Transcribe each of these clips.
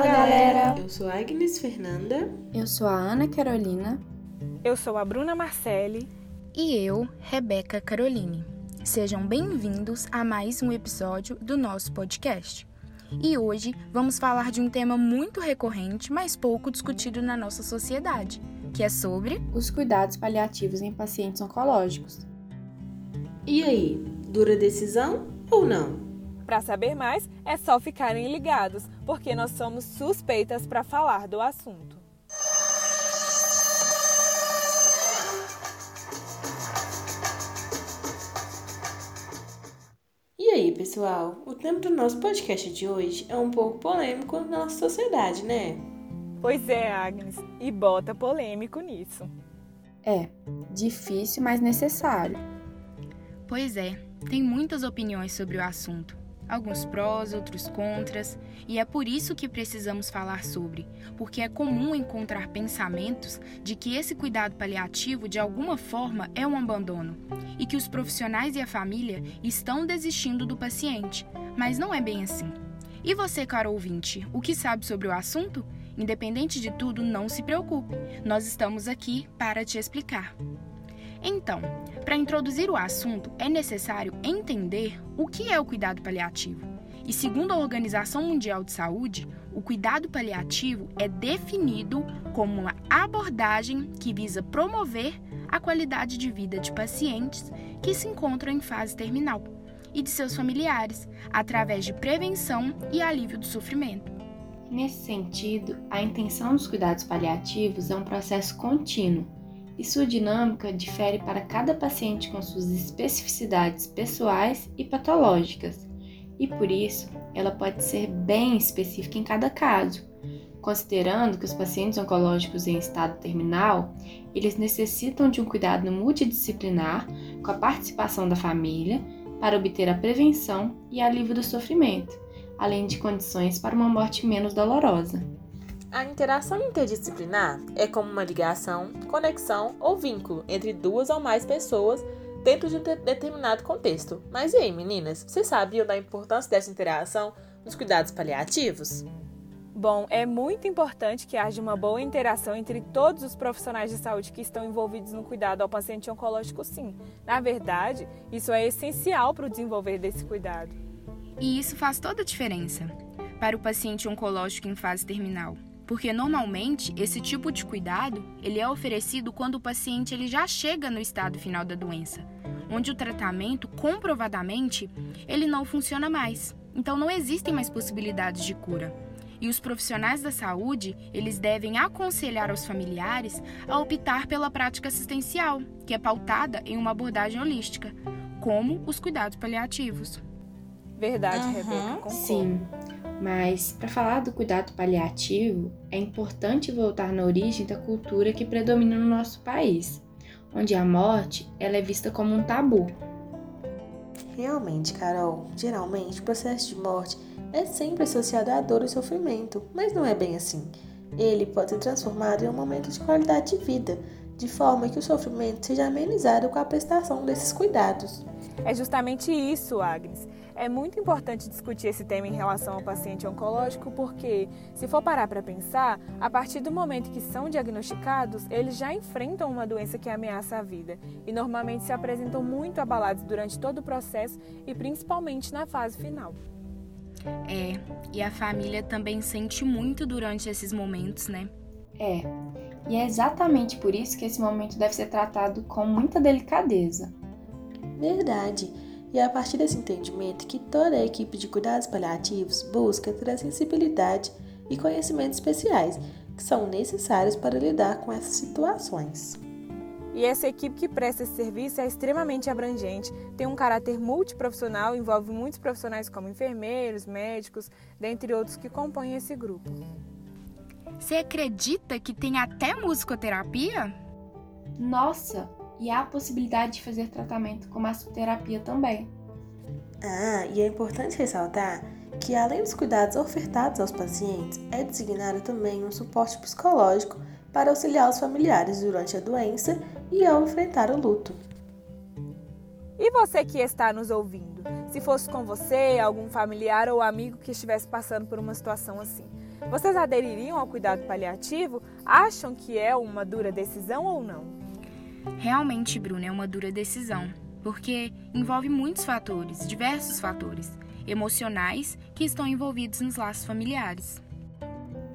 Fala, galera! Eu sou a Agnes Fernanda. Eu sou a Ana Carolina. Eu sou a Bruna Marcelli. E eu, Rebeca Caroline. Sejam bem-vindos a mais um episódio do nosso podcast. E hoje vamos falar de um tema muito recorrente, mas pouco discutido na nossa sociedade, que é sobre os cuidados paliativos em pacientes oncológicos. E aí, dura decisão ou não? Para saber mais, é só ficarem ligados, porque nós somos suspeitas para falar do assunto. E aí, pessoal? O tema do nosso podcast de hoje é um pouco polêmico na nossa sociedade, né? Pois é, Agnes, e bota polêmico nisso. É, difícil, mas necessário. Pois é, tem muitas opiniões sobre o assunto alguns prós, outros contras, e é por isso que precisamos falar sobre, porque é comum encontrar pensamentos de que esse cuidado paliativo de alguma forma é um abandono e que os profissionais e a família estão desistindo do paciente, mas não é bem assim. E você, caro ouvinte, o que sabe sobre o assunto? Independente de tudo, não se preocupe, nós estamos aqui para te explicar. Então, para introduzir o assunto, é necessário entender o que é o cuidado paliativo. E segundo a Organização Mundial de Saúde, o cuidado paliativo é definido como uma abordagem que visa promover a qualidade de vida de pacientes que se encontram em fase terminal e de seus familiares, através de prevenção e alívio do sofrimento. Nesse sentido, a intenção dos cuidados paliativos é um processo contínuo e sua dinâmica difere para cada paciente com suas especificidades pessoais e patológicas, e por isso ela pode ser bem específica em cada caso, considerando que os pacientes oncológicos em estado terminal, eles necessitam de um cuidado multidisciplinar com a participação da família para obter a prevenção e alívio do sofrimento, além de condições para uma morte menos dolorosa. A interação interdisciplinar é como uma ligação, conexão ou vínculo entre duas ou mais pessoas dentro de um determinado contexto. Mas e aí, meninas, vocês sabiam da importância dessa interação nos cuidados paliativos? Bom, é muito importante que haja uma boa interação entre todos os profissionais de saúde que estão envolvidos no cuidado ao paciente oncológico, sim. Na verdade, isso é essencial para o desenvolver desse cuidado. E isso faz toda a diferença para o paciente oncológico em fase terminal porque normalmente esse tipo de cuidado ele é oferecido quando o paciente ele já chega no estado final da doença, onde o tratamento comprovadamente ele não funciona mais. Então não existem mais possibilidades de cura. E os profissionais da saúde, eles devem aconselhar aos familiares a optar pela prática assistencial, que é pautada em uma abordagem holística, como os cuidados paliativos. Verdade, uhum, Rebeca, concordo. Sim. Mas, para falar do cuidado paliativo, é importante voltar na origem da cultura que predomina no nosso país, onde a morte ela é vista como um tabu. Realmente, Carol, geralmente o processo de morte é sempre associado à dor e sofrimento, mas não é bem assim. Ele pode ser transformado em um momento de qualidade de vida, de forma que o sofrimento seja amenizado com a prestação desses cuidados. É justamente isso, Agnes. É muito importante discutir esse tema em relação ao paciente oncológico, porque, se for parar para pensar, a partir do momento que são diagnosticados, eles já enfrentam uma doença que ameaça a vida e normalmente se apresentam muito abalados durante todo o processo e principalmente na fase final. É, e a família também sente muito durante esses momentos, né? É, e é exatamente por isso que esse momento deve ser tratado com muita delicadeza. Verdade. E é a partir desse entendimento que toda a equipe de cuidados paliativos busca ter a sensibilidade e conhecimentos especiais que são necessários para lidar com essas situações. E essa equipe que presta esse serviço é extremamente abrangente, tem um caráter multiprofissional, envolve muitos profissionais como enfermeiros, médicos, dentre outros que compõem esse grupo. Você acredita que tem até musicoterapia? Nossa, e há a possibilidade de fazer tratamento com massoterapia também. Ah, e é importante ressaltar que além dos cuidados ofertados aos pacientes, é designado também um suporte psicológico para auxiliar os familiares durante a doença e ao enfrentar o luto. E você que está nos ouvindo, se fosse com você, algum familiar ou amigo que estivesse passando por uma situação assim, Vocês adeririam ao cuidado paliativo? Acham que é uma dura decisão ou não? Realmente, Bruna, é uma dura decisão, porque envolve muitos fatores, diversos fatores emocionais que estão envolvidos nos laços familiares.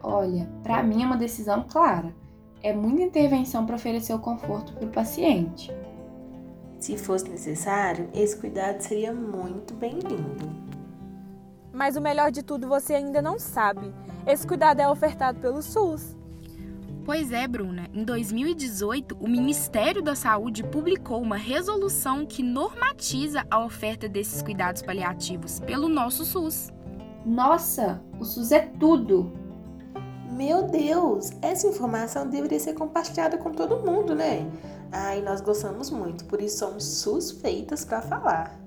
Olha, para mim é uma decisão clara. É muita intervenção para oferecer o conforto para o paciente. Se fosse necessário, esse cuidado seria muito bem-vindo. Mas o melhor de tudo você ainda não sabe. Esse cuidado é ofertado pelo SUS. Pois é, Bruna. Em 2018, o Ministério da Saúde publicou uma resolução que normatiza a oferta desses cuidados paliativos pelo nosso SUS. Nossa, o SUS é tudo! Meu Deus, essa informação deveria ser compartilhada com todo mundo, né? Ai, nós gostamos muito, por isso somos suspeitas para falar.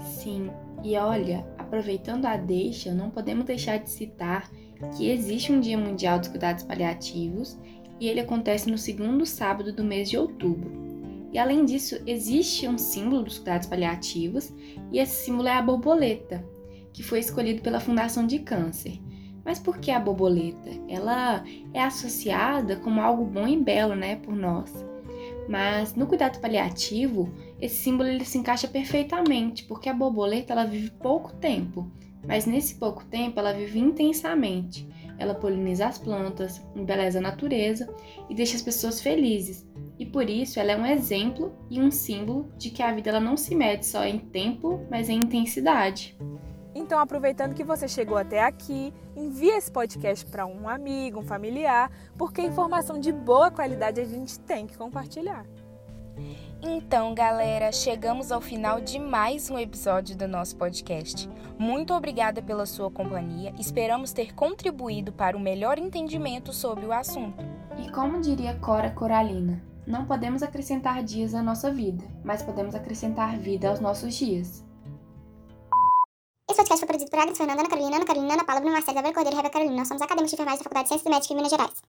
Sim, e olha, aproveitando a deixa, não podemos deixar de citar que existe um Dia Mundial dos Cuidados Paliativos e ele acontece no segundo sábado do mês de outubro. E além disso, existe um símbolo dos cuidados paliativos e esse símbolo é a borboleta, que foi escolhido pela Fundação de Câncer. Mas por que a borboleta? Ela é associada como algo bom e belo, né, por nós. Mas no cuidado paliativo, esse símbolo ele se encaixa perfeitamente, porque a borboleta ela vive pouco tempo mas nesse pouco tempo ela vive intensamente. Ela poliniza as plantas, embeleza a natureza e deixa as pessoas felizes. E por isso ela é um exemplo e um símbolo de que a vida ela não se mede só em tempo, mas em intensidade. Então, aproveitando que você chegou até aqui, envie esse podcast para um amigo, um familiar, porque informação de boa qualidade a gente tem que compartilhar. Então, galera, chegamos ao final de mais um episódio do nosso podcast. Muito obrigada pela sua companhia. Esperamos ter contribuído para o melhor entendimento sobre o assunto. E como diria Cora Coralina, não podemos acrescentar dias à nossa vida, mas podemos acrescentar vida aos nossos dias. Esse podcast foi produzido por Agnes Fernanda, Ana Carolina, Ana Carolina, Ana Paula, Bruno Marcelo, Isabel Cordeiro e Rebeca Carolina. Nós somos acadêmicos de enfermagem da Faculdade de Ciências Médicas em Minas Gerais.